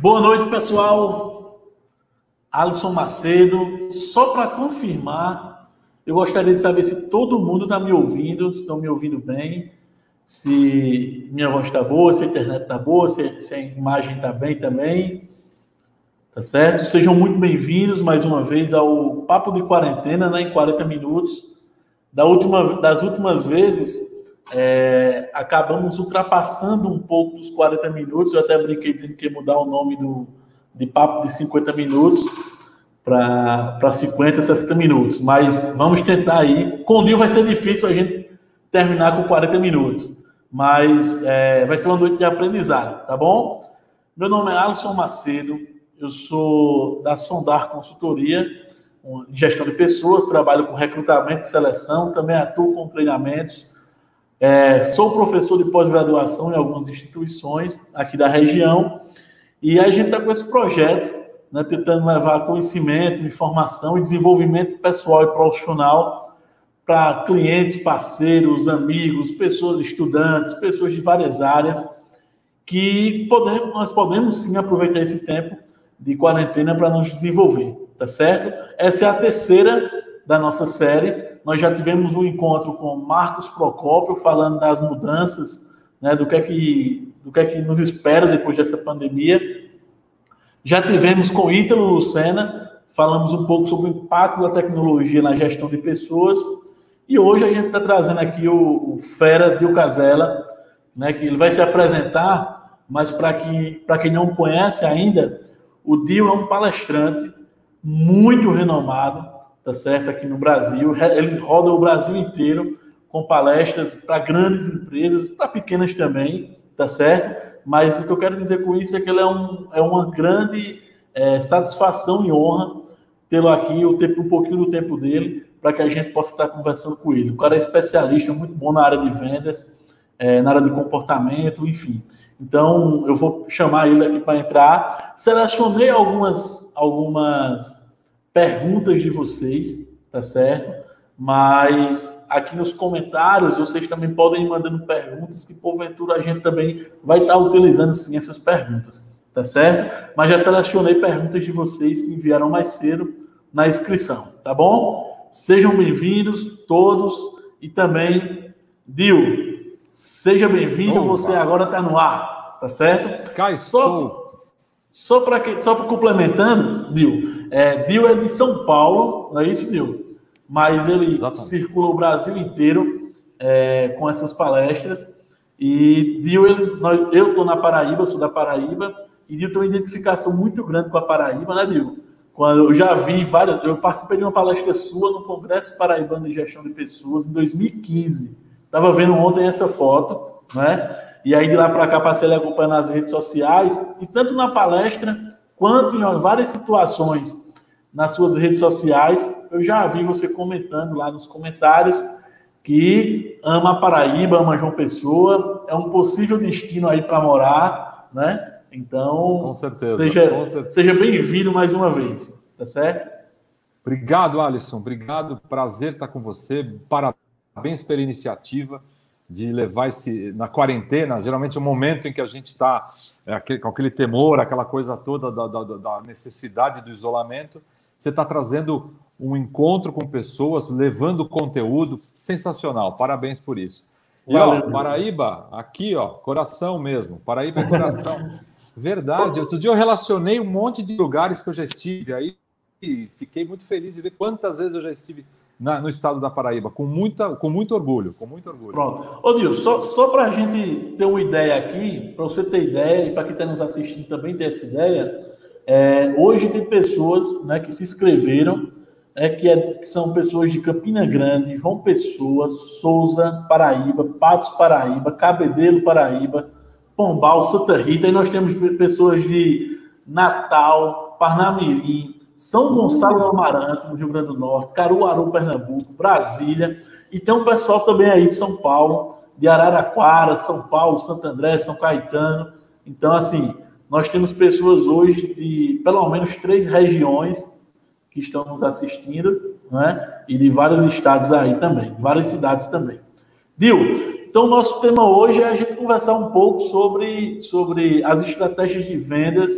Boa noite, pessoal. Alisson Macedo. Só para confirmar, eu gostaria de saber se todo mundo está me ouvindo, se estão me ouvindo bem, se minha voz está boa, se a internet está boa, se, se a imagem está bem também. Tá certo? Sejam muito bem-vindos mais uma vez ao Papo de Quarentena, né, em 40 minutos. Da última, das últimas vezes, é, acabamos ultrapassando um pouco dos 40 minutos. Eu até brinquei dizendo que ia mudar o nome do, de papo de 50 minutos para 50, 60 minutos. Mas vamos tentar aí. Com o Dio vai ser difícil a gente terminar com 40 minutos. Mas é, vai ser uma noite de aprendizado, tá bom? Meu nome é Alisson Macedo, eu sou da Sondar Consultoria, gestão de pessoas, trabalho com recrutamento e seleção, também atuo com treinamentos é, sou professor de pós-graduação em algumas instituições aqui da região e a gente está com esse projeto, né, tentando levar conhecimento, informação e desenvolvimento pessoal e profissional para clientes, parceiros, amigos, pessoas, estudantes, pessoas de várias áreas, que podemos, nós podemos sim aproveitar esse tempo de quarentena para nos desenvolver, tá certo? Essa é a terceira da nossa série nós já tivemos um encontro com Marcos Procópio falando das mudanças, né, do que é que do que é que nos espera depois dessa pandemia. Já tivemos com Ítalo Lucena, falamos um pouco sobre o impacto da tecnologia na gestão de pessoas. E hoje a gente está trazendo aqui o, o Fera Dio Casella, né, que ele vai se apresentar, mas para que, quem não conhece ainda, o Dio é um palestrante muito renomado, tá certo? Aqui no Brasil. Ele roda o Brasil inteiro com palestras para grandes empresas, para pequenas também, tá certo? Mas o que eu quero dizer com isso é que ele é, um, é uma grande é, satisfação e honra tê-lo aqui, o tempo, um pouquinho do tempo dele, para que a gente possa estar conversando com ele. O cara é especialista, muito bom na área de vendas, é, na área de comportamento, enfim. Então, eu vou chamar ele aqui para entrar. Selecionei algumas, algumas perguntas de vocês, tá certo? Mas aqui nos comentários vocês também podem ir mandando perguntas que porventura a gente também vai estar utilizando sim essas perguntas, tá certo? Mas já selecionei perguntas de vocês que enviaram mais cedo na inscrição, tá bom? Sejam bem-vindos todos e também Dil, seja bem-vindo, você agora está no ar, tá certo? Cá estou. Só, só para só complementando, Dil, é, Dio é de São Paulo, não é isso, Dio? Mas ele Exatamente. circula o Brasil inteiro é, com essas palestras. E Dio, ele, nós, eu estou na Paraíba, sou da Paraíba, e Dio tem uma identificação muito grande com a Paraíba, né, Dio? Quando eu já vi várias, eu participei de uma palestra sua no Congresso Paraibano de Gestão de Pessoas em 2015. Estava vendo ontem essa foto, né? E aí de lá para cá passei a acompanhar nas redes sociais e tanto na palestra quanto em várias situações nas suas redes sociais. Eu já vi você comentando lá nos comentários que ama a Paraíba, ama João Pessoa, é um possível destino aí para morar, né? Então, com certeza, seja, seja bem-vindo mais uma vez, tá certo? Obrigado, Alisson. Obrigado, prazer estar com você. Parabéns pela iniciativa de levar esse na quarentena. Geralmente é o momento em que a gente está aquele, com aquele temor, aquela coisa toda da, da, da necessidade do isolamento. Você está trazendo um encontro com pessoas, levando conteúdo sensacional. Parabéns por isso. E ó, Paraíba, aqui, ó, coração mesmo. Paraíba é coração. Verdade. Outro dia eu relacionei um monte de lugares que eu já estive aí e fiquei muito feliz de ver quantas vezes eu já estive na, no estado da Paraíba, com, muita, com muito orgulho, com muito orgulho. Pronto. Ô, Nil, só, só para a gente ter uma ideia aqui, para você ter ideia, e para quem está nos assistindo também ter essa ideia, é, hoje tem pessoas né, que se inscreveram, é, que, é, que, são pessoas de Campina Grande, João Pessoa, Souza, Paraíba, Patos, Paraíba, Cabedelo, Paraíba, Pombal, Santa Rita, e nós temos pessoas de Natal, Parnamirim, são Gonçalo do Amarante, no Rio Grande do Norte, Caruaru, Pernambuco, Brasília, e tem um pessoal também aí de São Paulo, de Araraquara, São Paulo, Santo André, São Caetano. Então, assim, nós temos pessoas hoje de pelo menos três regiões que estão nos assistindo, né? E de vários estados aí também, várias cidades também. Viu? Então, nosso tema hoje é a gente conversar um pouco sobre, sobre as estratégias de vendas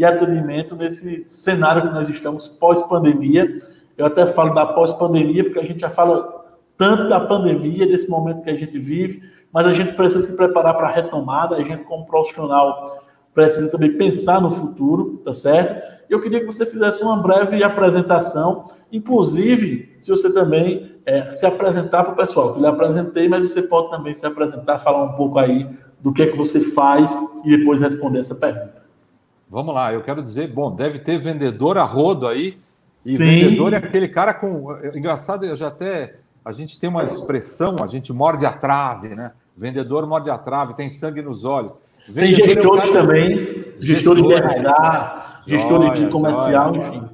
e atendimento nesse cenário que nós estamos pós-pandemia. Eu até falo da pós-pandemia, porque a gente já fala tanto da pandemia, desse momento que a gente vive, mas a gente precisa se preparar para a retomada, a gente, como profissional, precisa também pensar no futuro, tá certo? Eu queria que você fizesse uma breve apresentação, inclusive, se você também é, se apresentar para o pessoal, que eu lhe apresentei, mas você pode também se apresentar, falar um pouco aí do que é que você faz e depois responder essa pergunta. Vamos lá, eu quero dizer, bom, deve ter vendedor a rodo aí, e Sim. vendedor é aquele cara com. Engraçado, eu já até. A gente tem uma expressão, a gente morde a trave, né? Vendedor morde a trave, tem sangue nos olhos. Vendedor tem gestores é cara... também, gestores de RH, gestores de comercial, joia. enfim.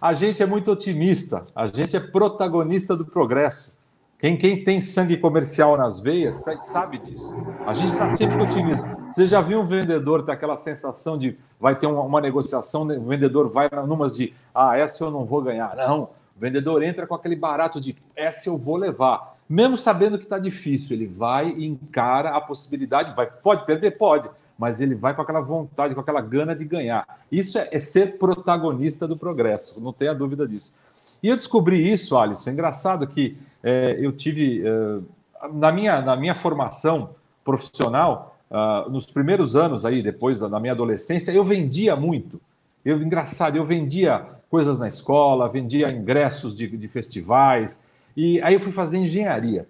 A gente é muito otimista, a gente é protagonista do progresso. Quem, quem tem sangue comercial nas veias sabe disso. A gente está sempre otimista. Você já viu um vendedor ter aquela sensação de vai ter uma, uma negociação, o vendedor vai numas de ah, essa eu não vou ganhar. Não, o vendedor entra com aquele barato de essa eu vou levar. Mesmo sabendo que está difícil, ele vai e encara a possibilidade, vai, pode perder? Pode, mas ele vai com aquela vontade, com aquela gana de ganhar. Isso é, é ser protagonista do progresso, não tenha dúvida disso. E eu descobri isso, Alisson. É engraçado que é, eu tive, é, na, minha, na minha formação profissional, uh, nos primeiros anos aí, depois da, da, minha adolescência, eu vendia muito. Eu, engraçado, eu vendia coisas na escola, vendia ingressos de, de festivais, e aí eu fui fazer engenharia.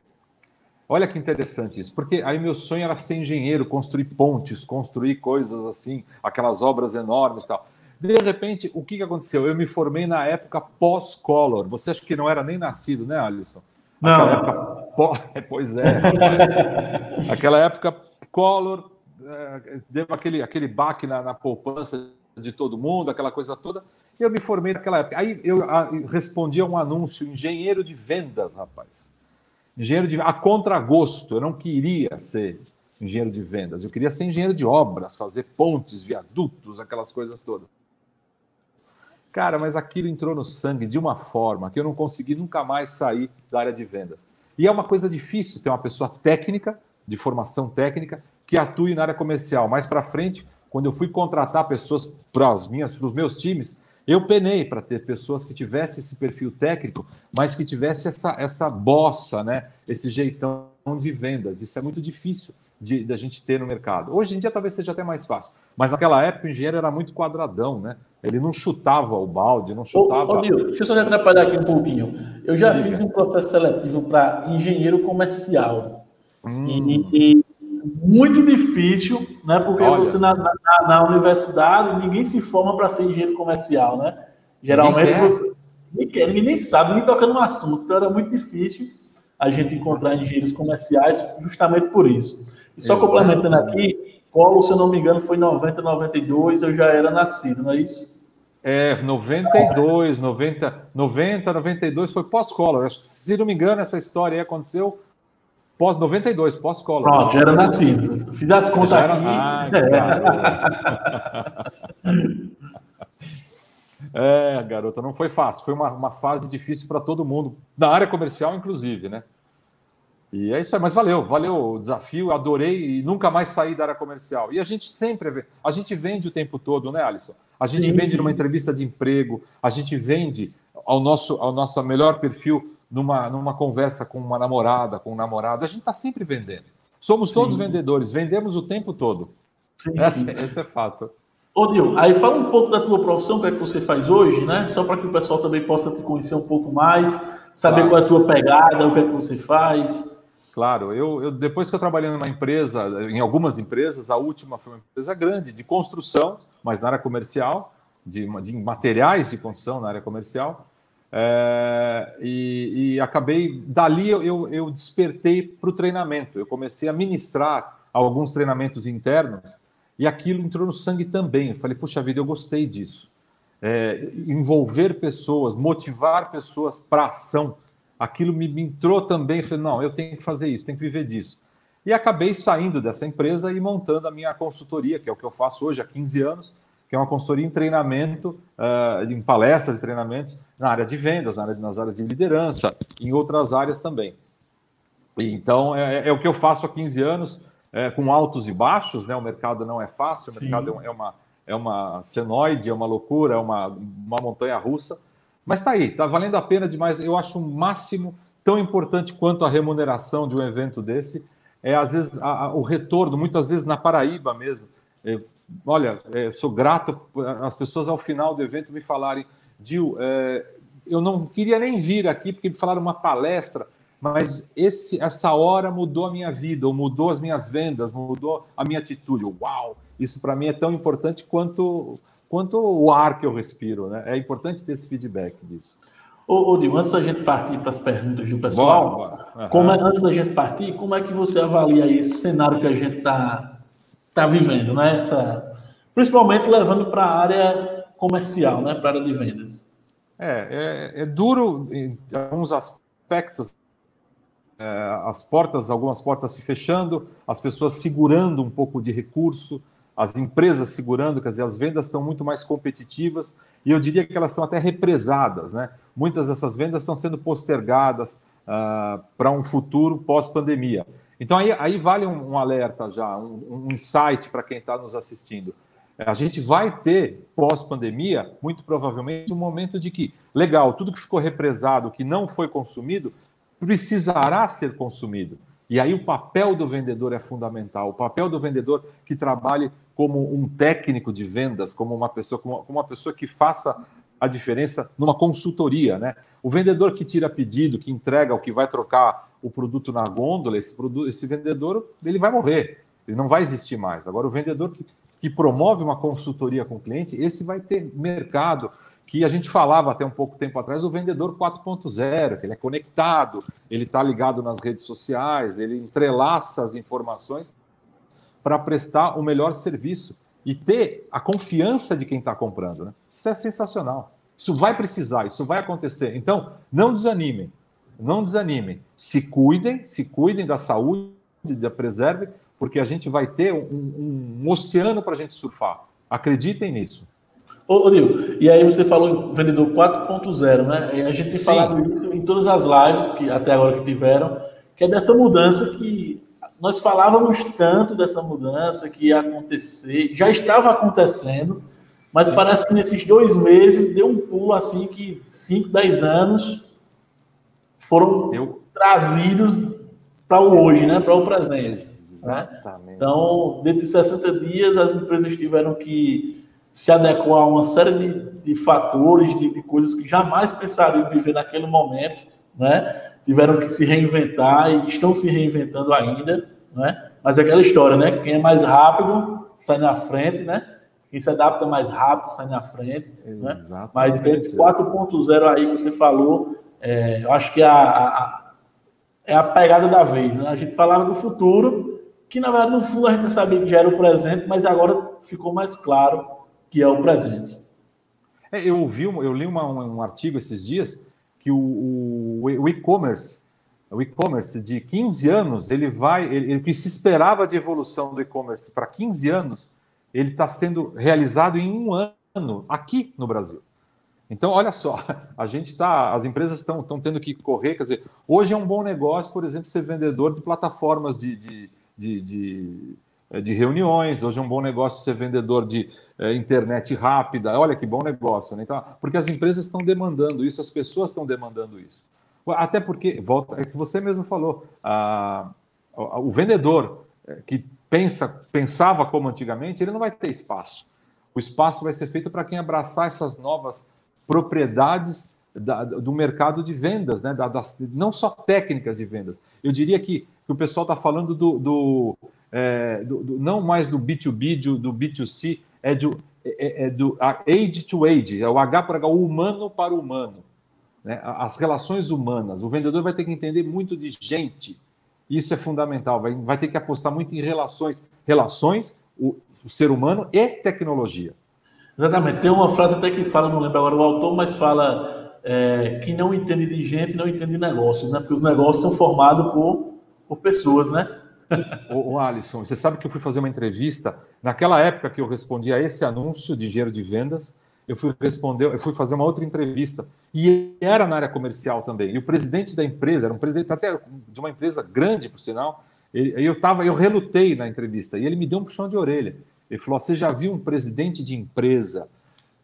Olha que interessante isso, porque aí meu sonho era ser engenheiro, construir pontes, construir coisas assim, aquelas obras enormes e tal. De repente, o que, que aconteceu? Eu me formei na época pós-Collor. Você acha que não era nem nascido, né, Alisson? Não. Época... Pois é. Aquela época, Collor é, deu aquele, aquele baque na, na poupança de todo mundo, aquela coisa toda. E eu me formei naquela época. Aí eu respondi a um anúncio, engenheiro de vendas, rapaz. Engenheiro de a contragosto. Eu não queria ser engenheiro de vendas. Eu queria ser engenheiro de obras, fazer pontes, viadutos, aquelas coisas todas. Cara, mas aquilo entrou no sangue de uma forma que eu não consegui nunca mais sair da área de vendas. E é uma coisa difícil ter uma pessoa técnica, de formação técnica, que atue na área comercial. Mais para frente, quando eu fui contratar pessoas para os meus times, eu penei para ter pessoas que tivessem esse perfil técnico, mas que tivesse essa essa bossa, né? Esse jeitão de vendas. Isso é muito difícil de, de, a gente ter no mercado. Hoje em dia talvez seja até mais fácil, mas naquela época o engenheiro era muito quadradão, né? Ele não chutava o balde, não chutava. Ô, ô Nil, deixa eu só te atrapalhar aqui um pouquinho. Eu já Diga. fiz um processo seletivo para engenheiro comercial. Hum. E, e, muito difícil, né? Porque Olha. você na, na, na, universidade ninguém se forma para ser engenheiro comercial, né? Geralmente ninguém você ninguém, ninguém nem sabe, ninguém toca no assunto. Então era muito difícil a gente encontrar engenheiros comerciais justamente por isso. E só Exato. complementando aqui, Polo, se eu não me engano, foi em 90, 92, eu já era nascido, não é isso? É, 92, 90, 90, 92 foi pós-Collor. Se não me engano, essa história aí aconteceu pós 92, pós-Collor. Pronto, já era nascido. Fiz as contas era... aqui. é, garota, não foi fácil. Foi uma, uma fase difícil para todo mundo, na área comercial, inclusive, né? E é isso aí, mas valeu, valeu o desafio, adorei e nunca mais saí da área comercial. E a gente sempre, a gente vende o tempo todo, né, Alisson? A gente sim, vende sim. numa entrevista de emprego, a gente vende ao nosso, ao nosso melhor perfil numa, numa conversa com uma namorada, com um namorado. A gente está sempre vendendo. Somos todos sim. vendedores, vendemos o tempo todo. Esse, esse é fato. Ô, Dil, aí fala um pouco da tua profissão, o que é que você faz hoje, né? Só para que o pessoal também possa te conhecer um pouco mais, saber claro. qual é a tua pegada, o que é que você faz. Claro, eu, eu, depois que eu trabalhei numa empresa, em algumas empresas, a última foi uma empresa grande de construção, mas na área comercial, de, de materiais de construção na área comercial, é, e, e, acabei dali eu, eu, despertei para o treinamento. Eu comecei a ministrar alguns treinamentos internos e aquilo entrou no sangue também. Eu falei, puxa vida, eu gostei disso. É, envolver pessoas, motivar pessoas para ação aquilo me, me entrou também, falei, não, eu tenho que fazer isso, tenho que viver disso. E acabei saindo dessa empresa e montando a minha consultoria, que é o que eu faço hoje há 15 anos, que é uma consultoria em treinamento, uh, em palestras e treinamentos na área de vendas, na área, nas áreas de liderança, em outras áreas também. E, então, é, é, o que eu faço há 15 anos, é, com altos e baixos, né? o mercado não é fácil, o mercado é, é uma, é uma senoide, é uma loucura, é uma, uma montanha russa. Mas está aí, está valendo a pena demais. Eu acho um máximo tão importante quanto a remuneração de um evento desse. É, às vezes, a, a, o retorno, muitas vezes na Paraíba mesmo. É, olha, é, sou grato as pessoas ao final do evento me falarem, Dil, é, eu não queria nem vir aqui porque me falaram uma palestra, mas esse, essa hora mudou a minha vida, ou mudou as minhas vendas, mudou a minha atitude. Uau! Isso para mim é tão importante quanto, quanto o ar que eu respiro, né? É importante ter esse feedback disso. Ô, ô antes da gente partir para as perguntas do pessoal, bora, bora. Uhum. Como é, antes da gente partir, como é que você avalia esse cenário que a gente está tá vivendo, né? Essa, principalmente levando para a área comercial, né? Para a área de vendas. É, é, é duro em alguns aspectos, é, as portas, algumas portas se fechando, as pessoas segurando um pouco de recurso, as empresas segurando, quer dizer, as vendas estão muito mais competitivas e eu diria que elas estão até represadas, né? Muitas dessas vendas estão sendo postergadas uh, para um futuro pós-pandemia. Então aí, aí vale um, um alerta já, um, um insight para quem está nos assistindo. A gente vai ter pós-pandemia, muito provavelmente, um momento de que, legal, tudo que ficou represado, que não foi consumido, precisará ser consumido. E aí o papel do vendedor é fundamental. O papel do vendedor que trabalhe como um técnico de vendas, como uma pessoa, como uma pessoa que faça a diferença numa consultoria, né? O vendedor que tira pedido, que entrega o que vai trocar o produto na gôndola, esse, produto, esse vendedor ele vai morrer, ele não vai existir mais. Agora o vendedor que, que promove uma consultoria com o cliente, esse vai ter mercado, que a gente falava até um pouco tempo atrás, o vendedor 4.0, que ele é conectado, ele está ligado nas redes sociais, ele entrelaça as informações para prestar o melhor serviço e ter a confiança de quem está comprando. Né? Isso é sensacional. Isso vai precisar, isso vai acontecer. Então, não desanimem, não desanimem. Se cuidem, se cuidem da saúde, da preserve, porque a gente vai ter um, um, um oceano para a gente surfar. Acreditem nisso. Ô, Nil, e aí você falou em vendedor 4.0, né? E a gente tem Sim. falado isso em todas as lives que até agora que tiveram, que é dessa mudança que nós falávamos tanto dessa mudança que ia acontecer, já estava acontecendo, mas parece que nesses dois meses deu um pulo assim que 5, 10 anos foram Eu... trazidos para o hoje, né? Para o presente. Né? Então, dentro de 60 dias, as empresas tiveram que se adequar a uma série de, de fatores, de, de, coisas que jamais pensariam viver naquele momento, né? Tiveram que se reinventar e estão se reinventando ainda, né? Mas é aquela história, né? Quem é mais rápido sai na frente, né? Quem se adapta mais rápido sai na frente, né? Mas desse 4.0 aí que você falou, é, eu acho que a, a, é a pegada da vez, né? A gente falava do futuro, que na verdade no fundo a gente sabia que já era o presente, mas agora ficou mais claro que é o presente. É, eu ouvi, eu li uma, um, um, artigo esses dias que o, o, o e-commerce, o e-commerce de 15 anos, ele vai, o que se esperava de evolução do e-commerce para 15 anos, ele está sendo realizado em um ano aqui no Brasil. Então, olha só, a gente está, as empresas estão tendo que correr, quer dizer, hoje é um bom negócio, por exemplo, ser vendedor de plataformas de, de, de, de, de reuniões, hoje é um bom negócio ser vendedor de é, internet rápida, olha que bom negócio, né? Então, porque as empresas estão demandando isso, as pessoas estão demandando isso. Até porque, volta, é que você mesmo falou, a, a, o vendedor é, que pensa, pensava como antigamente, ele não vai ter espaço. O espaço vai ser feito para quem abraçar essas novas propriedades da, do mercado de vendas, né? Da, das, não só técnicas de vendas. Eu diria que, que o pessoal está falando do, do, é, do, do, não mais do B2B, do, do B2C, é do, é, é do age to age, é o H para H, o humano para o humano. Né? As relações humanas. O vendedor vai ter que entender muito de gente. Isso é fundamental. Vai, vai ter que apostar muito em relações, relações, o, o ser humano e tecnologia. Exatamente. Tem uma frase até que fala, não lembro agora o autor, mas fala é, que não entende de gente não entende de negócios, né? Porque os negócios são formados por, por pessoas, né? O, o Alisson, você sabe que eu fui fazer uma entrevista naquela época que eu respondi a esse anúncio de engenheiro de vendas. Eu fui responder, eu fui fazer uma outra entrevista e era na área comercial também. E o presidente da empresa era um presidente até de uma empresa grande, por sinal. E eu tava, eu relutei na entrevista e ele me deu um puxão de orelha. Ele falou: você já viu um presidente de empresa,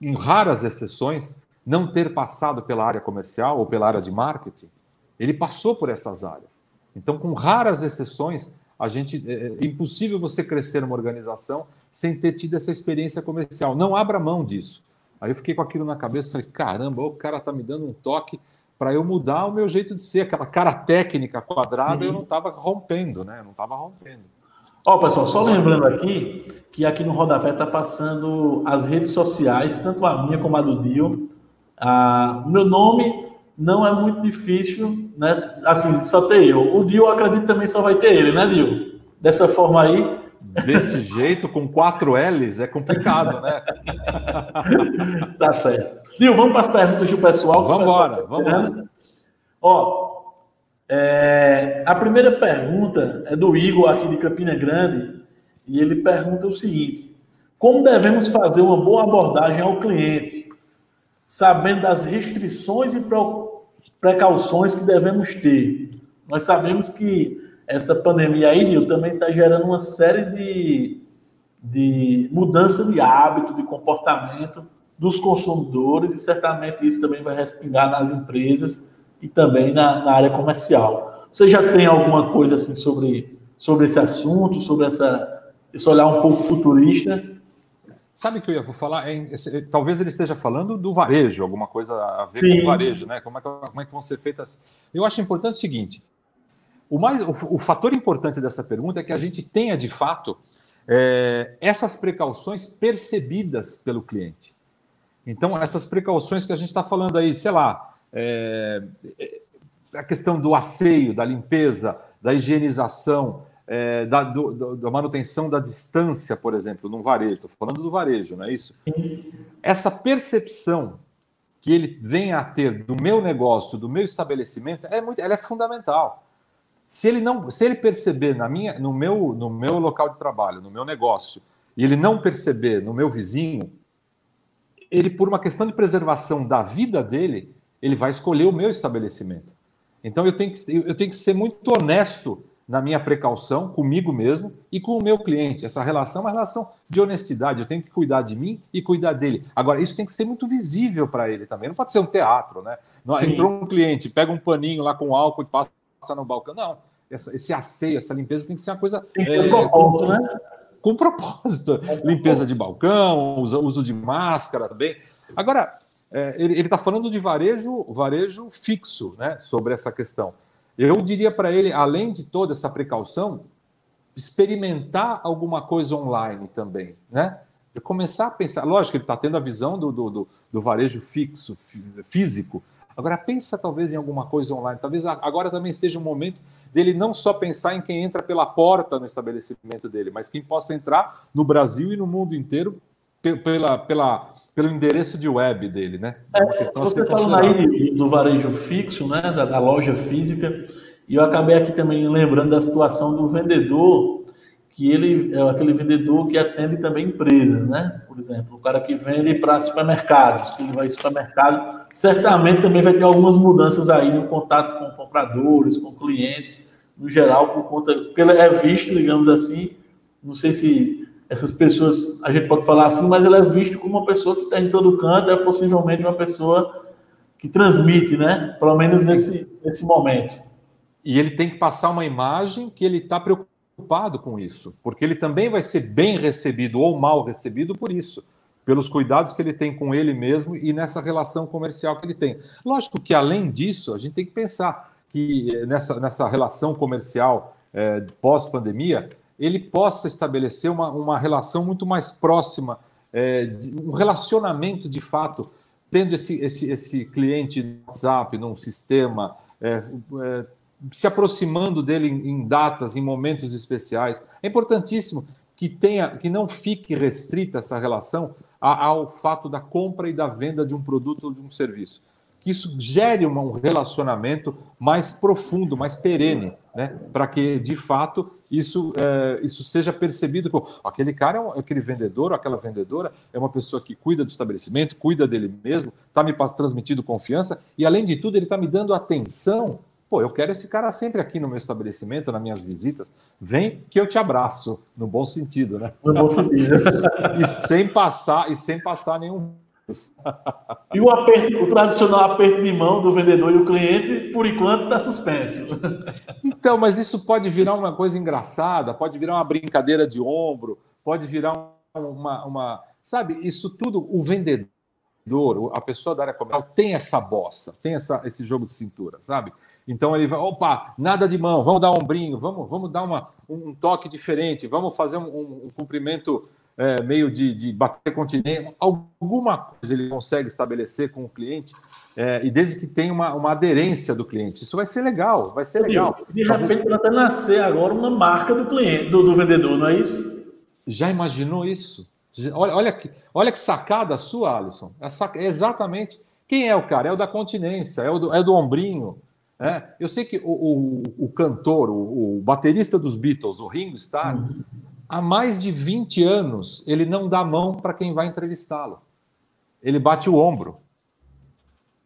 em raras exceções, não ter passado pela área comercial ou pela área de marketing? Ele passou por essas áreas. Então, com raras exceções, a gente é, é impossível você crescer numa organização sem ter tido essa experiência comercial. Não abra mão disso. Aí eu fiquei com aquilo na cabeça, falei, caramba, o cara tá me dando um toque para eu mudar o meu jeito de ser, aquela cara técnica quadrada, Sim. eu não estava rompendo, né? Eu não estava rompendo. Ó, pessoal, só lembrando aqui que aqui no rodapé está passando as redes sociais, tanto a minha como a do Dio. Ah, o meu nome não é muito difícil, né? Assim, só ter eu. O Dio, acredito também só vai ter ele, né, Dio? Dessa forma aí. Desse jeito, com quatro L's, é complicado, né? tá certo. Dio, vamos para as perguntas do pessoal. Vamos embora, vamos embora. Ó, é, a primeira pergunta é do Igor, aqui de Campina Grande, e ele pergunta o seguinte: Como devemos fazer uma boa abordagem ao cliente, sabendo das restrições e precauções que devemos ter? Nós sabemos que essa pandemia aí, Nil, também está gerando uma série de, de mudança de hábito, de comportamento dos consumidores, e certamente isso também vai respingar nas empresas e também na, na área comercial. Você já tem alguma coisa assim sobre, sobre esse assunto, sobre essa, esse olhar um pouco futurista? Sabe o que eu ia falar? É, talvez ele esteja falando do varejo, alguma coisa a ver Sim. com o varejo, né? Como é, que, como é que vão ser feitas. Eu acho importante o seguinte: o, mais, o, o fator importante dessa pergunta é que a gente tenha, de fato, é, essas precauções percebidas pelo cliente. Então, essas precauções que a gente está falando aí, sei lá, é, é, a questão do asseio, da limpeza, da higienização, é, da, do, da, manutenção da distância, por exemplo, no varejo. Estou falando do varejo, não é isso? Essa percepção que ele vem a ter do meu negócio, do meu estabelecimento, é muito, ela é fundamental. Se ele não, se ele perceber na minha, no meu, no meu local de trabalho, no meu negócio, e ele não perceber no meu vizinho, ele por uma questão de preservação da vida dele, ele vai escolher o meu estabelecimento. Então eu tenho que, eu tenho que ser muito honesto na minha precaução comigo mesmo e com o meu cliente. Essa relação é uma relação de honestidade. Eu tenho que cuidar de mim e cuidar dele. Agora, isso tem que ser muito visível para ele também. Não pode ser um teatro, né? Não, entrou um cliente, pega um paninho lá com álcool e passa no balcão. Não. Essa, esse asseio, essa limpeza tem que ser uma coisa. Tem que ter é, propósito, né? Com propósito. Limpeza de balcão, uso, uso de máscara também. Agora, é, ele está falando de varejo, varejo fixo, né, sobre essa questão. Eu diria para ele, além de toda essa precaução, experimentar alguma coisa online também, né? Começar a pensar, lógico, ele está tendo a visão do, do, do, do varejo fixo, físico. Agora pensa talvez em alguma coisa online. Talvez agora também esteja um momento dele não só pensar em quem entra pela porta no estabelecimento dele, mas quem possa entrar no Brasil e no mundo inteiro pela, pela, pelo endereço de web dele, né? É, você falando aí do varejo fixo, né, da, da, loja física, e eu acabei aqui também lembrando da situação do vendedor, que ele é aquele vendedor que atende também empresas, né? Por exemplo, o cara que vende para supermercados, que ele vai ao supermercado, certamente também vai ter algumas mudanças aí no contato com compradores, com clientes, no geral, por conta, porque ele é visto, digamos assim, não sei se essas pessoas, a gente pode falar assim, mas ele é visto como uma pessoa que está em todo canto, é possivelmente uma pessoa que transmite, né? Pelo menos nesse, nesse momento. E ele tem que passar uma imagem que ele está preocupado com isso, porque ele também vai ser bem recebido ou mal recebido por isso, pelos cuidados que ele tem com ele mesmo e nessa relação comercial que ele tem. Lógico que, além disso, a gente tem que pensar que eh, nessa, nessa relação comercial é, pós-pandemia, ele possa estabelecer uma, uma relação muito mais próxima, é, um relacionamento de fato, tendo esse, esse, esse cliente no WhatsApp, num sistema, é, é, se aproximando dele em, em, datas, em momentos especiais. É importantíssimo que tenha, que não fique restrita essa relação ao fato da compra e da venda de um produto ou de um serviço que isso gere um relacionamento mais profundo, mais perene, né? para que, de fato, isso, é, isso seja percebido como aquele cara, é um, aquele vendedor ou aquela vendedora é uma pessoa que cuida do estabelecimento, cuida dele mesmo, está me transmitindo confiança e, além de tudo, ele está me dando atenção Pô, eu quero esse cara sempre aqui no meu estabelecimento, nas minhas visitas. Vem que eu te abraço, no bom sentido, né? No bom sentido. e sem passar, e sem passar nenhum. E o, aperto, o tradicional aperto de mão do vendedor e o cliente, por enquanto, está suspenso. então, mas isso pode virar uma coisa engraçada, pode virar uma brincadeira de ombro, pode virar uma, uma sabe, isso tudo, o vendedor, a pessoa da área comercial tem essa bossa, tem essa, esse jogo de cintura, sabe? Então ele vai, opa, nada de mão, vamos dar um ombrinho, vamos, vamos dar uma, um toque diferente, vamos fazer um, um, um cumprimento é, meio de, de bater continente, alguma coisa ele consegue estabelecer com o cliente, é, e desde que tenha uma, uma aderência do cliente. Isso vai ser legal, vai ser legal. De repente pode até nascer agora uma marca do cliente, do, do vendedor, não é isso? Já imaginou isso? Olha, olha, que, olha que sacada sua, Alisson. É, sac... é exatamente. Quem é o cara? É o da continência, é o do, é do ombrinho, é, eu sei que o, o, o cantor, o, o, baterista dos Beatles, o Ringo Starr, uhum. Há mais de 20 anos ele não dá mão para quem vai entrevistá-lo. Ele bate o ombro.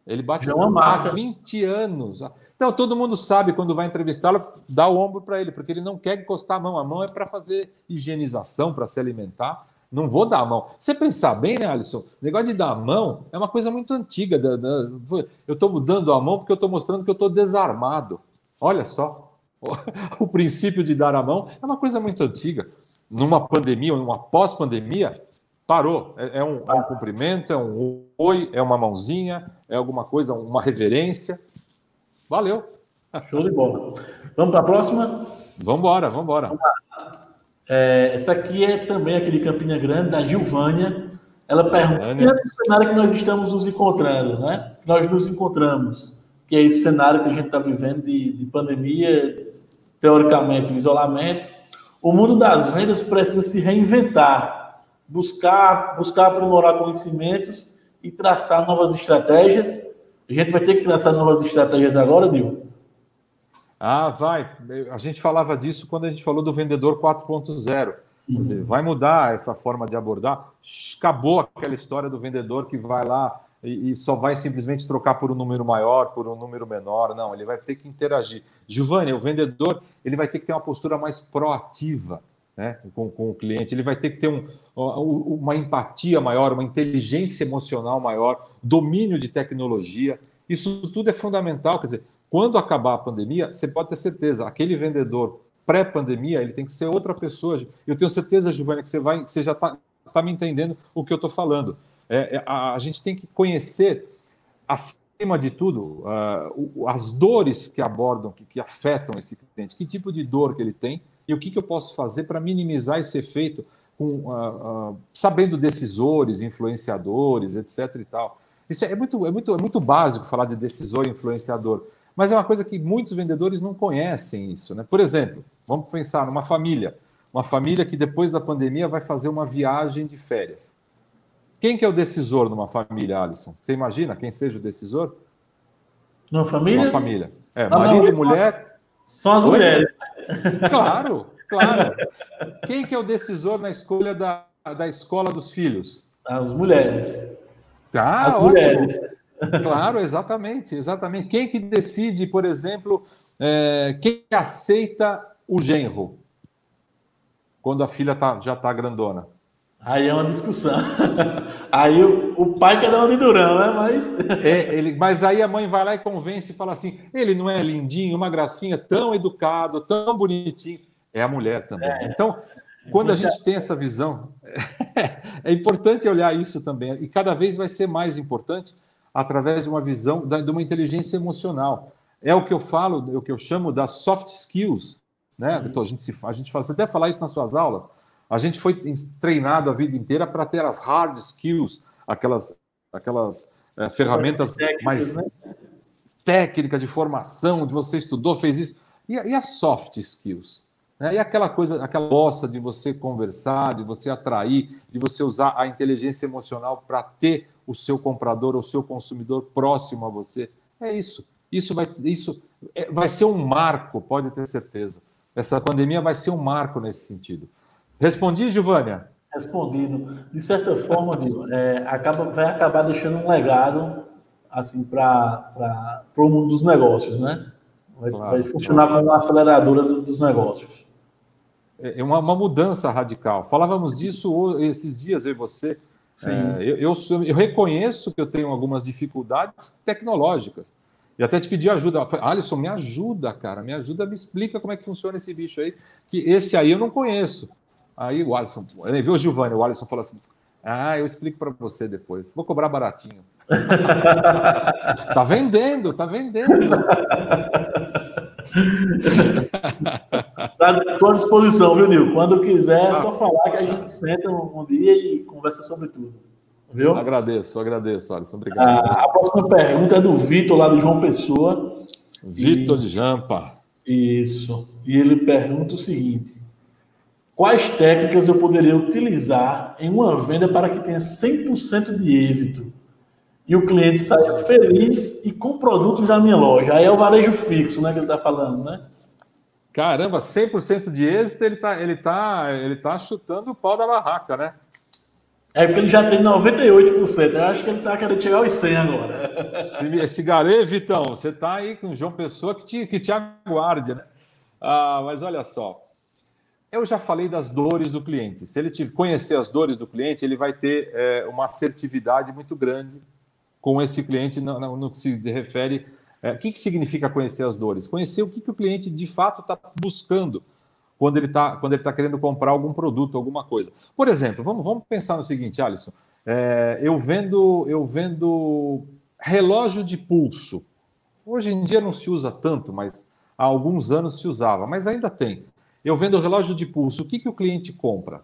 Ele bate é o ombro há 20 anos. Então, todo mundo sabe quando vai entrevistá-lo, dá o ombro para ele, porque ele não quer encostar a mão. A mão é para fazer higienização, para se alimentar. Não vou dar a mão. Você pensar bem, né, Alisson? O negócio de dar a mão é uma coisa muito antiga. Eu estou dando a mão porque eu estou mostrando que eu estou desarmado. Olha só. O princípio de dar a mão é uma coisa muito antiga. Numa pandemia ou numa pós-pandemia, parou. É, é, um, é um cumprimento, é um oi, é uma mãozinha, é alguma coisa, uma reverência. Valeu. Show de bola. Vamos para a próxima? Vamos embora, vamos embora. É, essa aqui é também aqui de Campina Grande, da Gilvânia. Ela pergunta: que é o cenário que nós estamos nos encontrando, né? Nós nos encontramos, que é esse cenário que a gente está vivendo de, de pandemia, teoricamente, o isolamento. O mundo das vendas precisa se reinventar, buscar, buscar aprimorar conhecimentos e traçar novas estratégias. A gente vai ter que traçar novas estratégias agora, Dil? Ah, vai. A gente falava disso quando a gente falou do vendedor 4.0. Quer dizer, vai mudar essa forma de abordar. Acabou aquela história do vendedor que vai lá e, e, só vai simplesmente trocar por um número maior, por um número menor. Não, ele vai ter que interagir. Giovanni, o vendedor, ele vai ter que ter uma postura mais proativa né, com, com o cliente. Ele vai ter que ter um, uma empatia maior, uma inteligência emocional maior, domínio de tecnologia. Isso tudo é fundamental. Quer dizer, quando acabar a pandemia, você pode ter certeza, aquele vendedor pré-pandemia, ele tem que ser outra pessoa. Eu tenho certeza, Giovanni, que você, vai, você já está tá me entendendo o que eu estou falando. É, é, a, a, gente tem que conhecer, acima de tudo, uh, as dores que abordam, que, que, afetam esse cliente, que tipo de dor que ele tem e o que, que eu posso fazer para minimizar esse efeito, com, uh, uh, sabendo decisores, influenciadores, etc. e tal. Isso é muito, é, muito, é muito básico falar de decisor e influenciador. Mas é uma coisa que muitos vendedores não conhecem isso. Né? Por exemplo, vamos pensar numa família. Uma família que depois da pandemia vai fazer uma viagem de férias. Quem que é o decisor numa família, Alisson? Você imagina quem seja o decisor? Numa família? Uma família. É, ah, marido e mulher. São as Oi? mulheres. Claro, claro. Quem que é o decisor na escolha da, da escola dos filhos? As mulheres. Tá, as ótimo. mulheres. Claro, exatamente, exatamente. Quem que decide, por exemplo, é, quem aceita o genro quando a filha tá, já está grandona? Aí é uma discussão. Aí o, o pai quer dar uma de durão, né? Mas... É, ele, mas aí a mãe vai lá e convence e fala assim: ele não é lindinho, uma gracinha, tão educado, tão bonitinho. É a mulher também. É. Então, quando a gente tem essa visão, é importante olhar isso também. E cada vez vai ser mais importante através de uma visão, de uma inteligência emocional. É o que eu falo, é o que eu chamo das soft skills. Né? Então, a gente, se, a gente faz até falar isso nas suas aulas. A gente foi treinado a vida inteira para ter as hard skills, aquelas, aquelas é, ferramentas técnicas, mais né? técnicas de formação, de você estudou, fez isso. E, e as soft skills? Né? E aquela coisa, aquela bossa de você conversar, de você atrair, de você usar a inteligência emocional para ter o seu comprador ou o seu consumidor próximo a você. É isso. Isso vai, isso é, vai ser um marco, pode ter certeza. Essa pandemia vai ser um marco nesse sentido. Respondi, Giovânia? Respondido. De certa forma, é, acaba, vai acabar deixando um legado assim para o mundo dos negócios, né? Vai, claro, vai funcionar claro. como uma aceleradora do, dos negócios. É, é uma, uma, mudança radical. Falávamos disso esses dias, eu e você. É, eu, eu, eu, reconheço que eu tenho algumas dificuldades tecnológicas. E até te pedi ajuda. Alisson, me ajuda, cara, me ajuda, me explica como é que funciona esse bicho aí, que esse aí eu não conheço. Aí o Alisson, ele viu o Giovanni, o Alisson falou assim: Ah, eu explico para você depois, vou cobrar baratinho. tá vendendo, tá vendendo. Estou à disposição, viu, Nil? Quando quiser, é só falar que a gente senta um, dia e conversa sobre tudo. Viu? Agradeço, agradeço, Alisson. Obrigado. A, a próxima pergunta é do Vitor, lá do João Pessoa. Vitor e... de Jampa. Isso. E ele pergunta o seguinte: Quais técnicas eu poderia utilizar em uma venda para que tenha 100% de êxito? E o cliente saia feliz e com produtos da minha loja. Aí é o varejo fixo, né, que ele está falando, né? Caramba, 100% de êxito, ele está ele tá, ele tá chutando o pau da barraca, né? É porque ele já tem 98%. Eu acho que ele está querendo chegar aos 100 agora. Esse garê, Vitão, você está aí com o João Pessoa que te, que te aguarde, né? Ah, mas olha só. Eu já falei das dores do cliente. Se ele conhecer as dores do cliente, ele vai ter é, uma assertividade muito grande com esse cliente no, no, no que se refere. É, o que, que significa conhecer as dores? Conhecer o que, que o cliente de fato está buscando quando ele está tá querendo comprar algum produto, alguma coisa. Por exemplo, vamos, vamos pensar no seguinte, Alisson. É, eu vendo eu vendo relógio de pulso. Hoje em dia não se usa tanto, mas há alguns anos se usava, mas ainda tem. Eu vendo relógio de pulso. O que, que o cliente compra?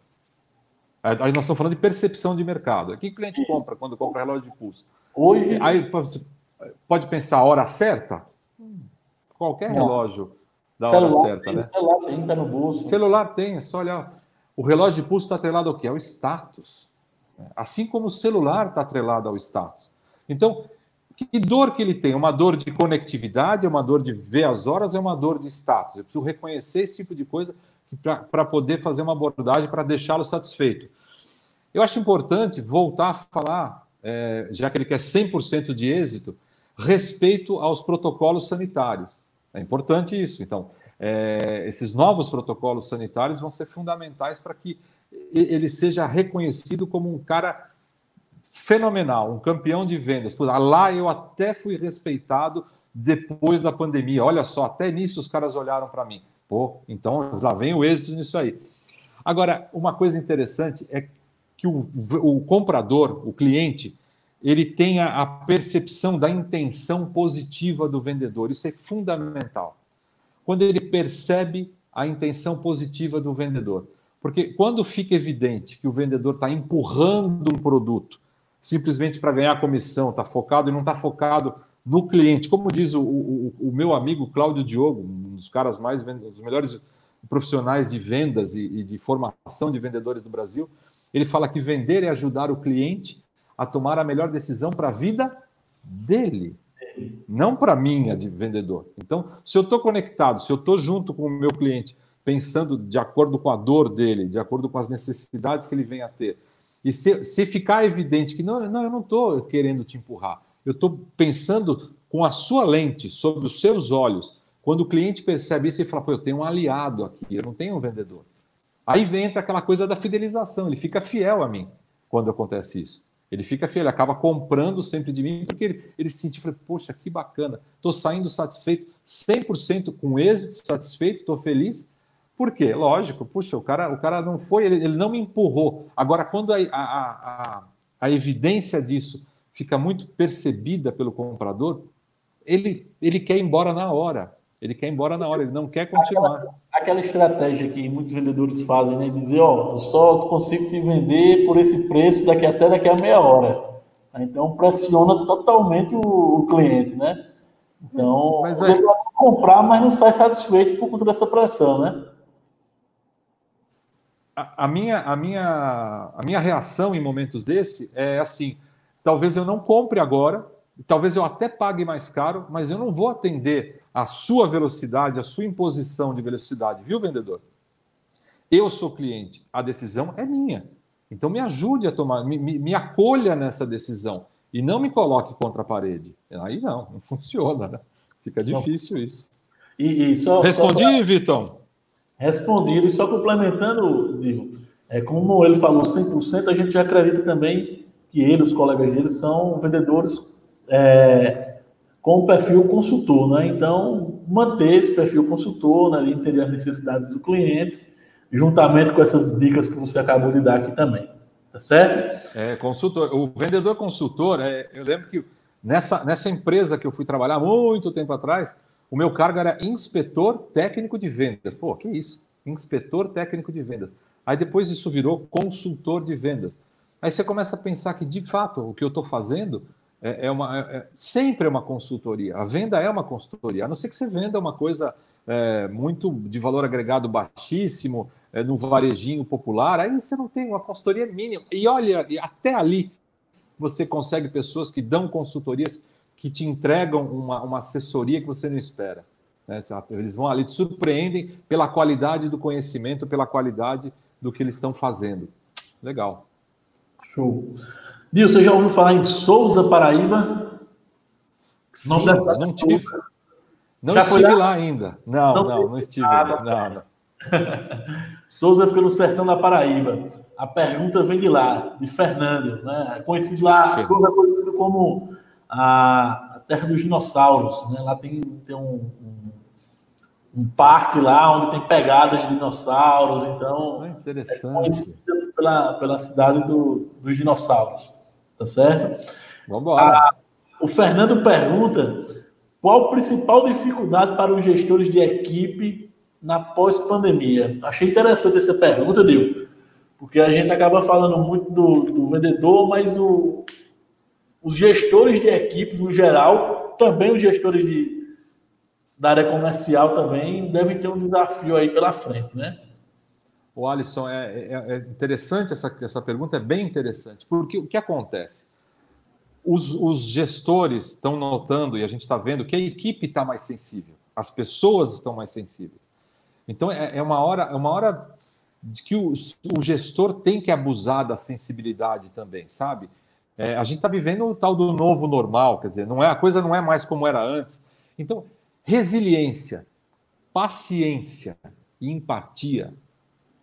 Aí nós estamos falando de percepção de mercado. O que o cliente compra quando compra relógio de pulso? Hoje. Aí pode pensar a hora certa? Qualquer relógio da celular hora certa, tem, né? Celular tem, está no bolso. Celular tem, é só olhar. O relógio de pulso está atrelado ao quê? Ao status. Assim como o celular está atrelado ao status. Então, que dor que ele tem? Uma dor de conectividade, é uma dor de ver as horas, é uma dor de status. Eu preciso reconhecer esse tipo de coisa para poder fazer uma abordagem para deixá-lo satisfeito. Eu acho importante voltar a falar, é, já que ele quer 100% de êxito, respeito aos protocolos sanitários. É importante isso. Então, é, esses novos protocolos sanitários vão ser fundamentais para que ele seja reconhecido como um cara fenomenal, um campeão de vendas. Lá eu até fui respeitado depois da pandemia. Olha só, até nisso os caras olharam para mim. Pô, então lá vem o êxito nisso aí. Agora, uma coisa interessante é que o, o comprador, o cliente, ele tenha a percepção da intenção positiva do vendedor. Isso é fundamental. Quando ele percebe a intenção positiva do vendedor. Porque quando fica evidente que o vendedor está empurrando um produto simplesmente para ganhar comissão, está focado e não está focado no cliente. Como diz o, o, o, meu amigo Cláudio Diogo, um dos caras mais, dos melhores profissionais de vendas e, e de formação de vendedores do Brasil, ele fala que vender é ajudar o cliente a tomar a melhor decisão para a vida dele, não para minha de vendedor. Então, se eu estou conectado, se eu estou junto com o meu cliente, pensando de acordo com a dor dele, de acordo com as necessidades que ele vem a ter, e se, se ficar evidente que não, não eu não estou querendo te empurrar, eu estou pensando com a sua lente, sobre os seus olhos. Quando o cliente percebe isso, ele fala: Pô, eu tenho um aliado aqui, eu não tenho um vendedor. Aí vem aquela coisa da fidelização, ele fica fiel a mim quando acontece isso. Ele fica fiel, ele acaba comprando sempre de mim, porque ele, ele se sentiu, poxa, que bacana, estou saindo satisfeito, 100% com êxito, satisfeito, estou feliz, por quê? Lógico, puxa, o cara, o cara não foi, ele, ele não me empurrou. Agora, quando a, a, a, a evidência disso fica muito percebida pelo comprador, ele, ele quer ir embora na hora. Ele quer ir embora na hora, ele não quer continuar. Aquela, aquela estratégia que muitos vendedores fazem, né? Dizer, ó, eu só consigo te vender por esse preço daqui até daqui a meia hora. Então pressiona totalmente o, o cliente, né? Então, mas aí... ele vai comprar, mas não sai satisfeito por conta dessa pressão, né? A, minha, a, minha, a minha reação em momentos desse é assim: talvez eu não compre agora, talvez eu até pague mais caro, mas eu não vou atender a sua velocidade, a sua imposição de velocidade, viu, vendedor? Eu sou cliente, a decisão é minha. Então me ajude a tomar, me, me, me acolha nessa decisão e não me coloque contra a parede. Aí não, não funciona, né? Fica difícil isso. E, e só, Respondi, só... Vitão? Respondido. E só complementando, digo, é, como ele falou 100%, a gente acredita também que ele, os colegas dele, são vendedores é, com perfil consultor, né? Então, manter esse perfil consultor, né, entender as necessidades do cliente, juntamente com essas dicas que você acabou de dar aqui também. Tá certo? É, consultor, o vendedor consultor, é, eu lembro que nessa, nessa empresa que eu fui trabalhar muito tempo atrás, o meu cargo era inspetor técnico de vendas. Pô, que isso? Inspetor técnico de vendas. Aí depois isso virou consultor de vendas. Aí você começa a pensar que, de fato, o que eu estou fazendo é, é uma, é, é, sempre é uma consultoria. A venda é uma consultoria, a não ser que você venda uma coisa é, muito de valor agregado baixíssimo, é, no varejinho popular, aí você não tem uma consultoria mínima. E olha, até ali você consegue pessoas que dão consultorias que te entregam uma, uma assessoria que você não espera. Né? Eles vão ali, te surpreendem pela qualidade do conhecimento, pela qualidade do que eles estão fazendo. Legal. Show. Dio, você já ouviu falar em Souza, Paraíba? Sim, não, não tive. Não já estive lá? lá? ainda. Não, não, não, não estive. Não, não. Souza fica no sertão da Paraíba. A pergunta vem de lá, de Fernando, né? Conhecido lá, Souza é conhecido como a, a, terra dos dinossauros, né? Lá tem, tem um, um, um, parque lá onde tem pegadas de dinossauros, então é interessante. É conhecida pela, pela cidade do, dos dinossauros tá certo? Vamos embora. O Fernando pergunta qual a principal dificuldade para os gestores de equipe na pós-pandemia. Achei interessante essa pergunta, Dil, porque a gente acaba falando muito do, do vendedor, mas o, os gestores de equipes, no geral, também os gestores de, da área comercial também devem ter um desafio aí pela frente, né? O Alisson, é, é, é, interessante essa, essa pergunta, é bem interessante, porque o que acontece? Os, os gestores estão notando, e a gente está vendo, que a equipe está mais sensível, as pessoas estão mais sensíveis. Então, é, é uma hora, é uma hora de que o, o, gestor tem que abusar da sensibilidade também, sabe? É, a gente está vivendo o tal do novo normal, quer dizer, não é, a coisa não é mais como era antes. Então, resiliência, paciência e empatia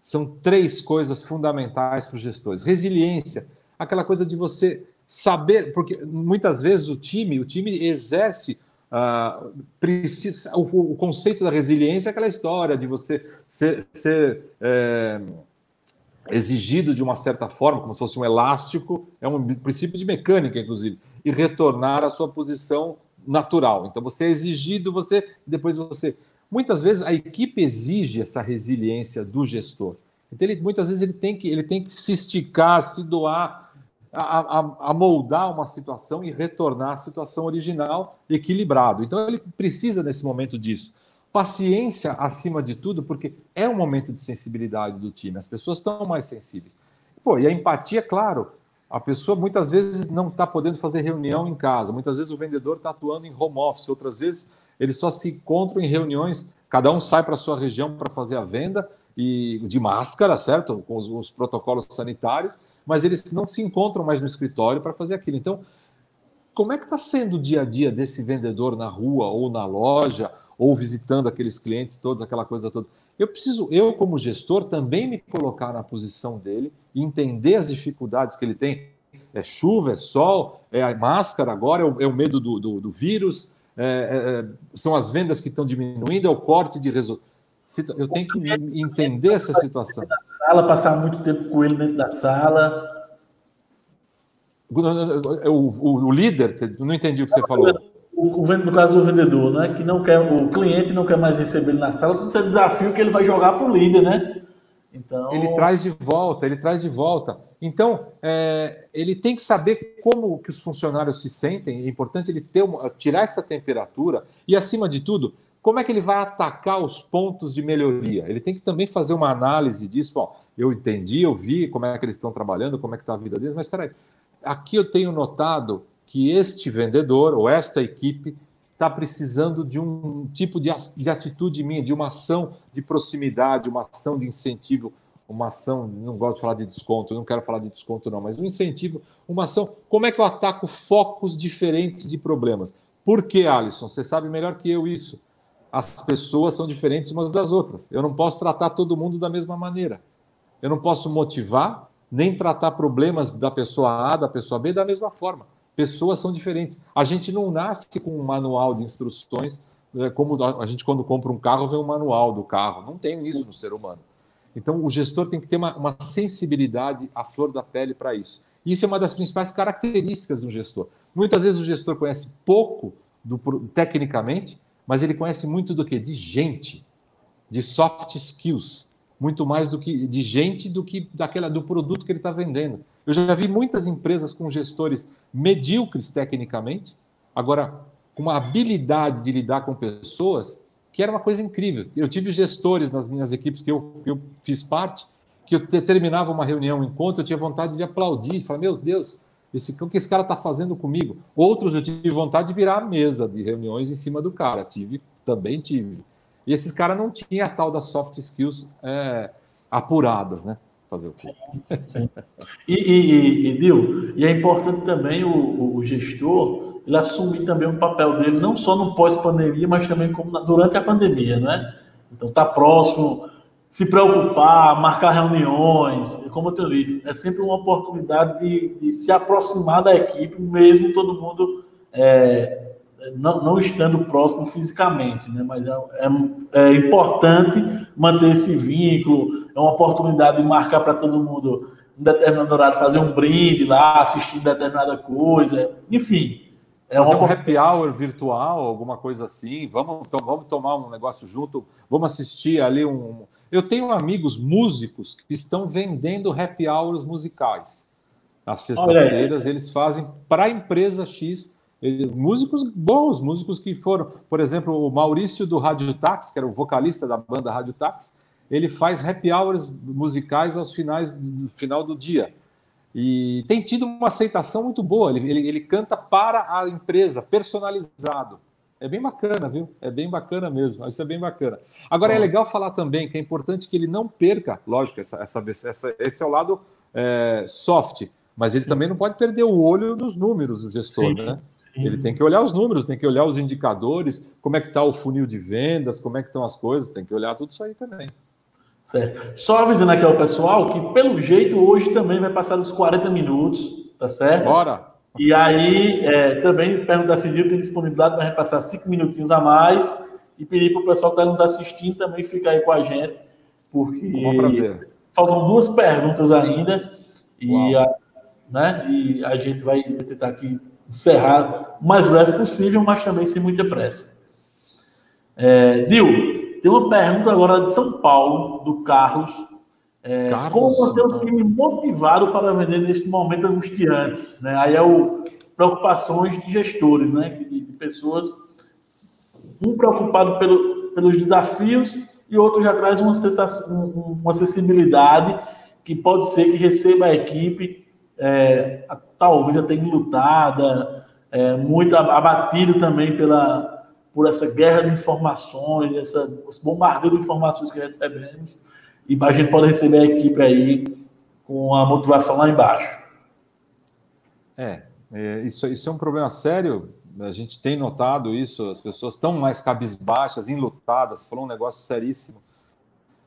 são três coisas fundamentais para os gestores. Resiliência, aquela coisa de você saber, porque muitas vezes o time, o time exerce Uh, precisa, o, o, conceito da resiliência é aquela história de você ser, ser é, exigido de uma certa forma, como se fosse um elástico, é um princípio de mecânica, inclusive, e retornar à sua posição natural. Então, você é exigido, você depois você Muitas vezes a equipe exige essa resiliência do gestor. Então, ele, muitas vezes ele tem, que, ele tem que se esticar, se doar, a, a, a, moldar uma situação e retornar à situação original equilibrado. Então, ele precisa nesse momento disso. Paciência acima de tudo, porque é um momento de sensibilidade do time, as pessoas estão mais sensíveis. Pô, e a empatia, claro, a pessoa muitas vezes não está podendo fazer reunião em casa, muitas vezes o vendedor está atuando em home office, outras vezes eles só se encontram em reuniões, cada um sai para a sua região para fazer a venda e de máscara, certo? Com os, os, protocolos sanitários, mas eles não se encontram mais no escritório para fazer aquilo. Então, como é que está sendo o dia a dia desse vendedor na rua ou na loja ou visitando aqueles clientes todos, aquela coisa toda? Eu preciso, eu como gestor, também me colocar na posição dele e entender as dificuldades que ele tem. É chuva, é sol, é a máscara agora, é o, é o medo do, do, do vírus, é, é, é, são as vendas que estão diminuindo, é o corte de resultados. Eu tenho que entender essa situação. Sala, passar muito tempo com ele dentro da sala. O, o, o líder, você, não entendi o que você falou. O, o, no caso do vendedor, né? Que não quer, o cliente não quer mais receber ele na sala, tudo isso é desafio que ele vai jogar para o líder, né? Então... Ele traz de volta, ele traz de volta. Então, é, ele tem que saber como que os funcionários se sentem. É importante ele ter uma, tirar essa temperatura e, acima de tudo, como é que ele vai atacar os pontos de melhoria? Ele tem que também fazer uma análise disso. Bom, eu entendi, eu vi como é que eles estão trabalhando, como é que está a vida deles, mas espera aí. Aqui eu tenho notado que este vendedor ou esta equipe está precisando de um tipo de, de atitude minha, de uma ação de proximidade, uma ação de incentivo, uma ação, não gosto de falar de desconto, não quero falar de desconto não, mas um incentivo, uma ação. Como é que eu ataco focos diferentes de problemas? Por que, Alisson? Você sabe melhor que eu isso. as pessoas são diferentes umas das outras. Eu não posso tratar todo mundo da mesma maneira. Eu não posso motivar nem tratar problemas da pessoa A, da pessoa B da mesma forma. Pessoas são diferentes. A gente não nasce com um manual de instruções, é, como a gente, quando compra um carro, vê um manual do carro. Não tem isso no ser humano. Então, o gestor tem que ter uma, uma sensibilidade à flor da pele para isso. Isso é uma das principais características do gestor. Muitas vezes o gestor conhece pouco do, tecnicamente, mas ele conhece muito do que? De gente, de soft skills, muito mais do que de gente do que daquela do produto que ele está vendendo. Eu já vi muitas empresas com gestores medíocres tecnicamente, agora com uma habilidade de lidar com pessoas que era uma coisa incrível. Eu tive gestores nas minhas equipes que eu, que eu fiz parte, que eu terminava uma reunião, um encontro, eu tinha vontade de aplaudir, falar, meu Deus, esse, o que esse cara está fazendo comigo? Outros eu tive vontade de virar a mesa de reuniões em cima do cara, tive, também tive. E esses caras não tinham a tal das soft skills é, apuradas, né? Fazer o quê? E, e, e, Dil, e é importante também o, o, gestor ele assumir também o papel dele, não só no pós-pandemia, mas também como na, durante a pandemia, né? Então, tá próximo, se preocupar, marcar reuniões, como eu tenho dito, é sempre uma oportunidade de, de se aproximar da equipe, mesmo todo mundo é, não, não, estando próximo fisicamente, né? mas é, é, é, importante manter esse vínculo, é uma oportunidade de marcar para todo mundo em determinado horário, fazer um brinde lá, assistir determinada coisa, enfim. É fazer uma... um happy hour virtual, alguma coisa assim, vamos, então, vamos tomar um negócio junto, vamos assistir ali um eu tenho amigos músicos que estão vendendo happy hours musicais. Às sextas-feiras eles fazem para a empresa X, músicos bons, músicos que foram, por exemplo, o Maurício do Rádio Tax, que era o vocalista da banda Rádio Tax, ele faz happy hours musicais aos finais do final do dia. E tem tido uma aceitação muito boa. Ele, ele, ele canta para a empresa, personalizado. É bem bacana, viu? É bem bacana mesmo. Isso é bem bacana. Agora, é legal falar também que é importante que ele não perca, lógico, essa, essa, essa esse é o lado é, soft, mas ele também não pode perder o olho nos números, o gestor, Sim. né? Sim. Ele tem que olhar os números, tem que olhar os indicadores, como é que está o funil de vendas, como é que estão as coisas, tem que olhar tudo isso aí também. Certo. Só avisando aqui ao pessoal que, pelo jeito, hoje também vai passar dos 40 minutos, tá certo? Bora! E aí, é, também perguntar se Nil tem disponibilidade para repassar cinco minutinhos a mais e pedir para o pessoal que está nos assistindo também ficar aí com a gente, porque faltam duas perguntas ainda e a, né, e a gente vai tentar aqui encerrar o mais breve possível, mas também sem muita pressa. É, Dil, tem uma pergunta agora de São Paulo, do Carlos. É, como manter o time motivado para vender neste momento angustiante? Né? Aí é o preocupações de gestores, né? de, de pessoas, um preocupado pelo, pelos desafios e outro já traz uma, uma acessibilidade que pode ser que receba a equipe é, talvez até enlutada, é, muito abatido também pela, por essa guerra de informações, essa, esse bombardeio de informações que recebemos e a gente pode receber a equipe aí com a motivação lá embaixo. É, é isso, isso é um problema sério. A gente tem notado isso, as pessoas estão mais cabisbaixas, enlutadas, falou um negócio seríssimo.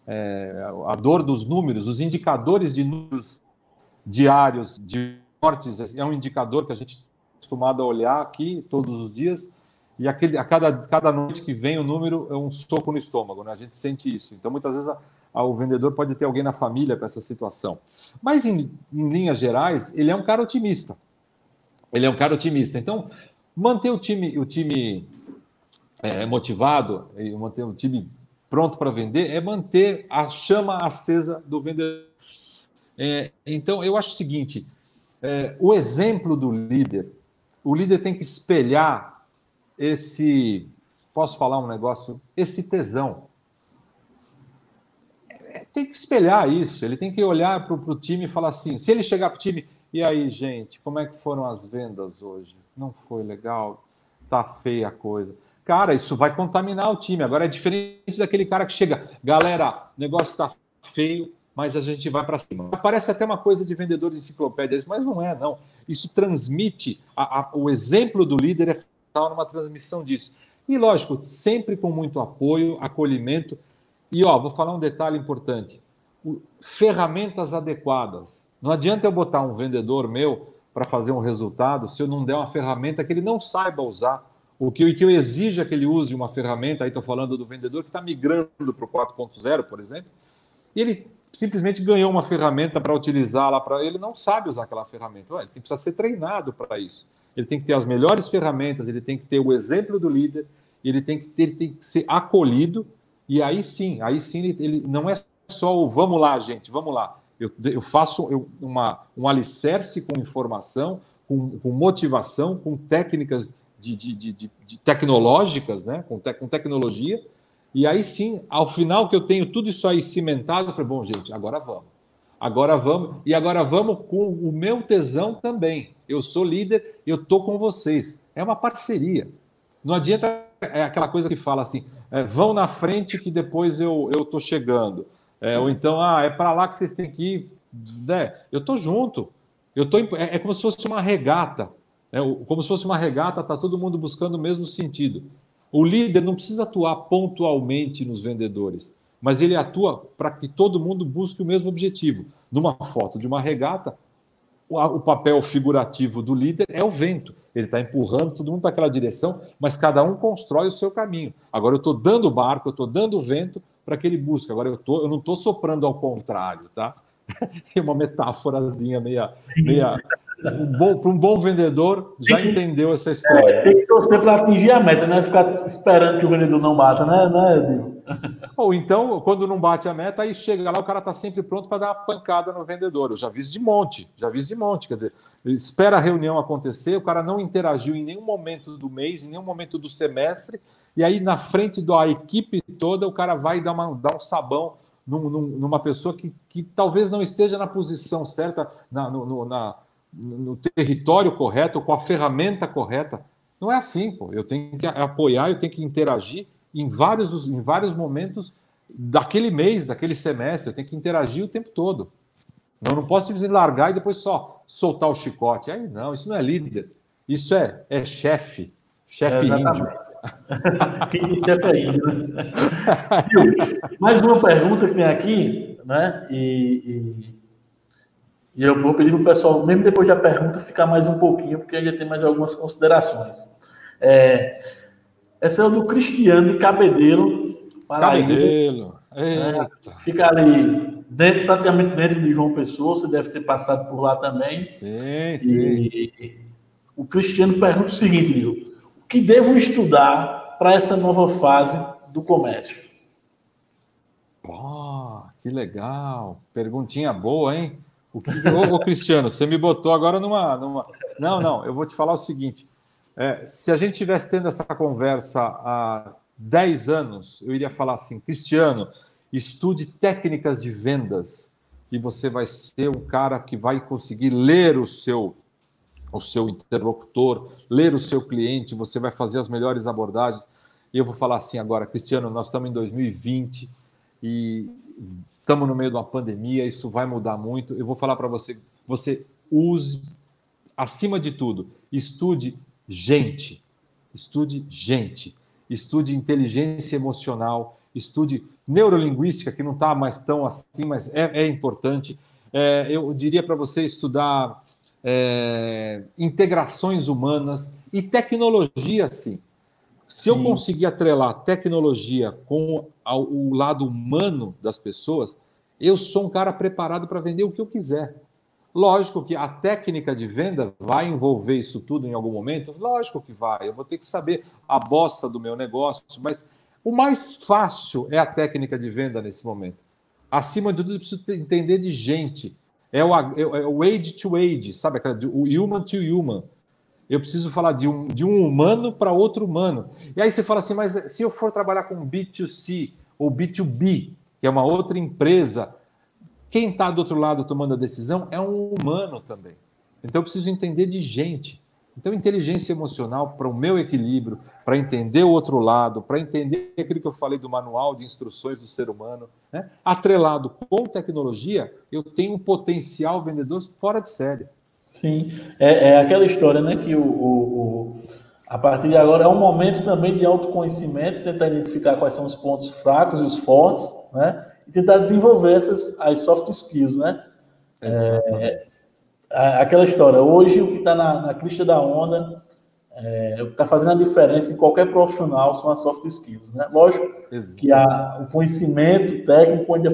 É, a dor dos números, os indicadores de números diários de mortes é um indicador que a gente é acostumado a olhar aqui todos os dias e aquele, a cada, cada noite que vem o número é um soco no estômago, né? A gente sente isso. Então, muitas vezes, a, a, o vendedor pode ter alguém na família com essa situação. Mas, em, em linhas gerais, ele é um cara otimista. Ele é um cara otimista. Então, manter o time, o time é, motivado, e manter o time pronto para vender, é manter a chama acesa do vendedor. É, então, eu acho o seguinte: é, o exemplo do líder, o líder tem que espelhar esse, posso falar um negócio, esse tesão. É, tem que espelhar isso, ele tem que olhar para o time e falar assim, se ele chegar para o time, e aí, gente, como é que foram as vendas hoje? Não foi legal? Tá feia a coisa. Cara, isso vai contaminar o time. Agora é diferente daquele cara que chega, galera, negócio está feio, mas a gente vai para cima. Parece até uma coisa de vendedor de enciclopédias, mas não é, não. Isso transmite, a, a, o exemplo do líder é numa transmissão disso. E, lógico, sempre com muito apoio, acolhimento. E, ó, vou falar um detalhe importante: ferramentas adequadas. Não adianta eu botar um vendedor meu para fazer um resultado se eu não der uma ferramenta que ele não saiba usar. O que, o que eu exijo é que ele use uma ferramenta, aí estou falando do vendedor que está migrando para o 4.0, por exemplo, e ele simplesmente ganhou uma ferramenta para utilizar lá para ele não sabe usar aquela ferramenta. Ué, ele tem que ser treinado para isso. Ele tem que ter as melhores ferramentas, ele tem que ter o exemplo do líder, ele tem que ter, tem que ser acolhido e aí sim, aí sim ele, ele não é só o vamos lá, gente, vamos lá. Eu, eu faço uma, um alicerce com informação, com, com motivação, com técnicas de, de, de, de, tecnológicas, né? com, te, com tecnologia, e aí sim, ao final que eu tenho tudo isso aí cimentado, eu falei, bom, gente, agora vamos. Agora vamos, e agora vamos com o meu tesão também. Eu sou líder, eu estou com vocês. É uma parceria. Não adianta é aquela coisa que fala assim, é, vão na frente que depois eu estou chegando. É, ou então, ah, é para lá que vocês têm que ir. Né? Eu estou junto. Eu tô, é, é, como se fosse uma regata. É, como se fosse uma regata, está todo mundo buscando o mesmo sentido. O líder não precisa atuar pontualmente nos vendedores, mas ele atua para que todo mundo busque o mesmo objetivo. Numa foto de uma regata, o papel figurativo do líder é o vento. Ele está empurrando todo mundo para aquela direção, mas cada um constrói o seu caminho. Agora eu estou dando o barco, eu estou dando o vento para que ele busque. Agora eu, tô, eu não estou soprando ao contrário, tá? É uma metáforazinha meia, meia um para um bom vendedor, já entendeu essa história. É, tem que torcer para atingir a meta, né? Ficar esperando que o vendedor não bata, né, né Edil? Ou então, quando não bate a meta, aí chega lá, o cara está sempre pronto para dar uma pancada no vendedor. Eu já vi de monte, já vi de monte. Quer dizer, espera a reunião acontecer, o cara não interagiu em nenhum momento do mês, em nenhum momento do semestre, e aí na frente da equipe toda, o cara vai dar, uma, dar um sabão num, numa pessoa que, que talvez não esteja na posição certa, na, no, na, no território correto, com a ferramenta correta. Não é assim, pô. Eu tenho que apoiar, eu tenho que interagir em vários, em vários momentos daquele mês, daquele semestre. Eu tenho que interagir o tempo todo. Eu não posso simplesmente largar e depois só soltar o chicote. Aí não, isso não é líder. Isso é, é chefe. Chefe é, índio. chefe é índio. Né? Mais uma pergunta que tem aqui, né? E, e e eu vou pedir para o pessoal, mesmo depois da pergunta, ficar mais um pouquinho, porque ainda tem mais algumas considerações. É, essa é o do Cristiano de Cabedelo, Paraíba. Cabedelo. É, fica ali, dentro, praticamente dentro de João Pessoa, você deve ter passado por lá também. Sim, sim. E o Cristiano pergunta o seguinte, Lio, o que devo estudar para essa nova fase do comércio? Pô, que legal. Perguntinha boa, hein? O que... ô, ô, Cristiano, você me botou agora numa, numa. Não, não, eu vou te falar o seguinte: é, se a gente tivesse tendo essa conversa há 10 anos, eu iria falar assim, Cristiano, estude técnicas de vendas e você vai ser um cara que vai conseguir ler o seu o seu interlocutor, ler o seu cliente, você vai fazer as melhores abordagens. E eu vou falar assim agora, Cristiano, nós estamos em 2020 e estamos no meio de uma pandemia, isso vai mudar muito. Eu vou falar para você, você use, acima de tudo, estude gente, estude gente, estude inteligência emocional, estude neurolinguística, que não está mais tão assim, mas é, é importante. É, eu diria para você estudar é, integrações humanas e tecnologia, sim. Se eu conseguir atrelar tecnologia com o lado humano das pessoas, eu sou um cara preparado para vender o que eu quiser. Lógico que a técnica de venda vai envolver isso tudo em algum momento, lógico que vai. Eu vou ter que saber a bossa do meu negócio, mas o mais fácil é a técnica de venda nesse momento. Acima de tudo, eu preciso entender de gente. É o, é o age to age, sabe? O human to human. Eu preciso falar de um, de um humano para outro humano. E aí você fala assim, mas se eu for trabalhar com B2C ou B2B, que é uma outra empresa, quem está do outro lado tomando a decisão é um humano também. Então eu preciso entender de gente. Então, inteligência emocional para o meu equilíbrio, para entender o outro lado, para entender aquilo que eu falei do manual de instruções do ser humano, né? atrelado com tecnologia, eu tenho um potencial vendedor fora de série. Sim, é, é aquela história, né, que o, o, A partir de agora é um momento também de autoconhecimento, tentar identificar quais são os pontos fracos e os fortes, né? E tentar desenvolver essas as soft skills, né? É, aquela história. Hoje o que está na, na crista da onda, é, o que está fazendo a diferença em qualquer profissional são as soft skills, né? Lógico Exato. que a, o conhecimento técnico ainda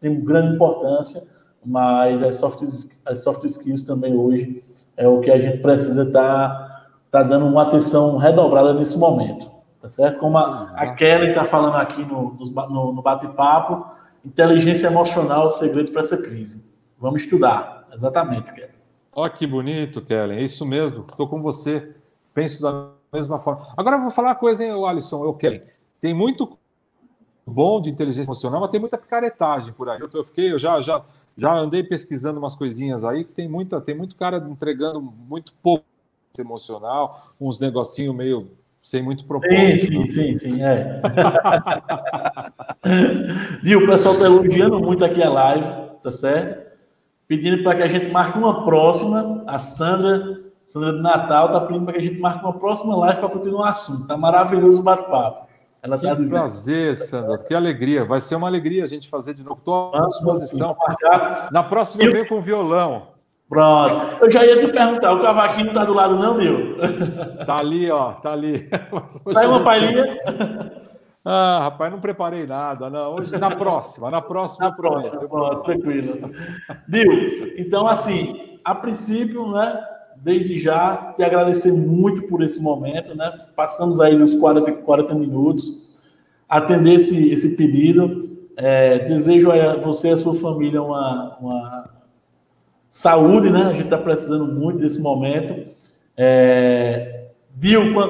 tem grande importância, mas as soft, as soft skills também hoje é o que a gente precisa estar tá, tá dando uma atenção redobrada nesse momento, tá certo? Como a, a Kelly está falando aqui no, no, no bate-papo, inteligência emocional é o segredo para essa crise. Vamos estudar, exatamente, Kelly. Olha que bonito, Kelly, é isso mesmo, estou com você, penso da mesma forma. Agora eu vou falar uma coisa, hein, Alisson, eu, Kelly, tem muito bom de inteligência emocional, mas tem muita picaretagem por aí. Eu, eu fiquei, eu já, já já andei pesquisando umas coisinhas aí que tem muita, tem muito cara entregando muito pouco emocional, uns negocinho meio sem muito propósito. Sim, sim, sim, sim, é. Viu, o pessoal está elogiando muito aqui a live, tá certo? Pedindo para que a gente marque uma próxima. A Sandra, Sandra de Natal, está pedindo para que a gente marque uma próxima live para continuar o assunto. Tá maravilhoso o bate-papo. Ela que tá dizendo. prazer, Sandra. Que alegria. Vai ser uma alegria a gente fazer de novo. Estou à disposição. Na próxima eu venho com violão. Pronto. Eu já ia te perguntar, o cavaquinho não está do lado não, Nil? Tá ali, ó. Tá ali. Tá aí uma palhinha? Ah, rapaz, não preparei nada, não. Hoje, na próxima, na próxima. Na próxima, pronto, tranquilo. Dil, então, assim, a princípio, né, desde já, te agradecer muito por esse momento, né? Passamos aí os 40, 40 minutos, atender esse, esse pedido. É, desejo a você e a sua família uma, uma saúde, né? A gente está precisando muito desse momento. É,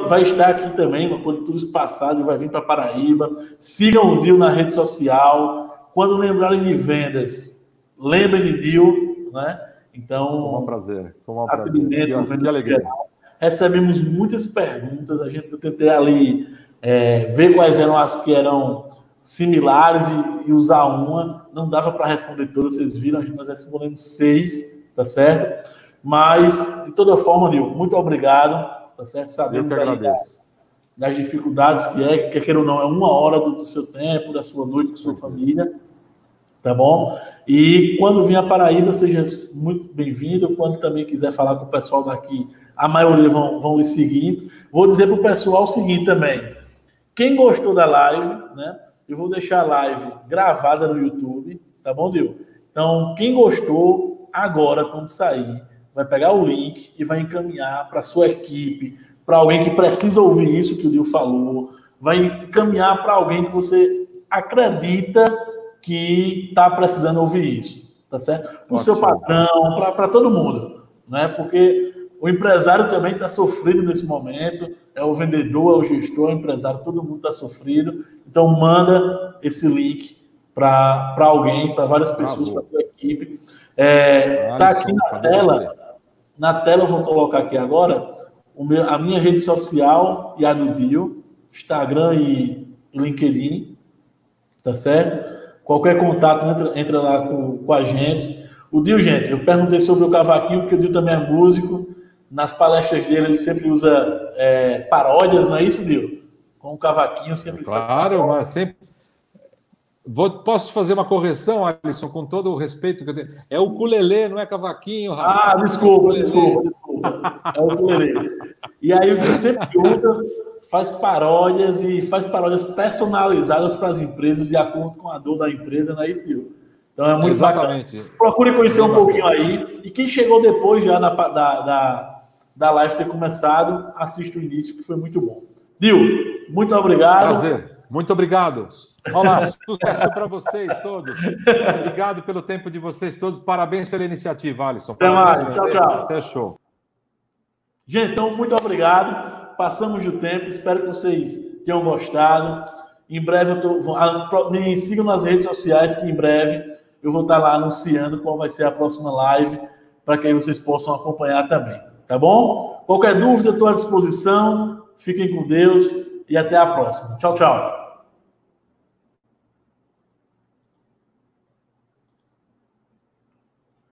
vai estar aqui também, quando tudo isso passado, vai vir para Paraíba. Sigam o Dil na rede social. Quando lembrarem de vendas, lembrem de Dil, né? Então, um prazer. Com um prazer. Que, que alegria. Geral. Recebemos muitas perguntas, a gente tentei ali é, ver quais eram as que eram similares e, e usar uma. Não dava para responder todas, vocês viram, nós respondemos seis, tá certo? Mas, de toda forma, Nil, muito obrigado, tá certo? Sabemos Eu que agradeço. das dificuldades que é, que quer ou não, é uma hora do, do seu tempo, da sua noite com sua família tá bom? E quando vir a Paraíba, seja muito bem-vindo. Quando também quiser falar com o pessoal daqui, a maioria vão, vão lhe seguir. Vou dizer para o pessoal o seguinte também: quem gostou da live, né? Eu vou deixar a live gravada no YouTube, tá bom, Dil? Então, quem gostou, agora, quando sair, vai pegar o link e vai encaminhar para sua equipe, para alguém que precisa ouvir isso que o Dil falou, vai encaminhar para alguém que você acredita que está precisando ouvir isso, tá certo? Para o seu patrão, para todo mundo, né? Porque o empresário também está sofrido nesse momento, é o vendedor, é o gestor, é o empresário, todo mundo está sofrido. Então manda esse link para alguém, para várias pessoas, para a sua equipe. É, tá aqui na tela. Na tela eu vou colocar aqui agora meu, a minha rede social e a do Dio, Instagram e LinkedIn, tá certo? Qualquer contato, entra, entra lá com, com a gente. O Dio, gente, eu perguntei sobre o cavaquinho, porque o Dio também é músico. Nas palestras dele, ele sempre usa é, paródias, não é isso, Dio? Com o cavaquinho sempre Claro, mas sempre. Vou, posso fazer uma correção, Alisson, com todo o respeito que eu tenho. É o culelê, não é cavaquinho, rapaz. Ah, desculpa, desculpa, desculpa. É o culelê. E aí o Dio sempre usa faz paródias e faz paródias personalizadas para as empresas de acordo com a dor da empresa, não é isso, Tio? Então é muito Exatamente. bacana. Procure conhecer um pouquinho aí. E quem chegou depois já na, da, da, da live ter começado, assista o início, que foi muito bom. Dil, muito obrigado. Prazer. Muito obrigado. Olá, sucesso para vocês todos. Obrigado pelo tempo de vocês todos. Parabéns pela iniciativa, Alisson. Até mais. Tchau, tchau. Você é show. Gente, então, muito obrigado passamos do tempo. Espero que vocês tenham gostado. Em breve eu tô, me sigam nas redes sociais que em breve eu vou estar lá anunciando qual vai ser a próxima live para que vocês possam acompanhar também, tá bom? Qualquer dúvida, estou à disposição. Fiquem com Deus e até a próxima. Tchau, tchau.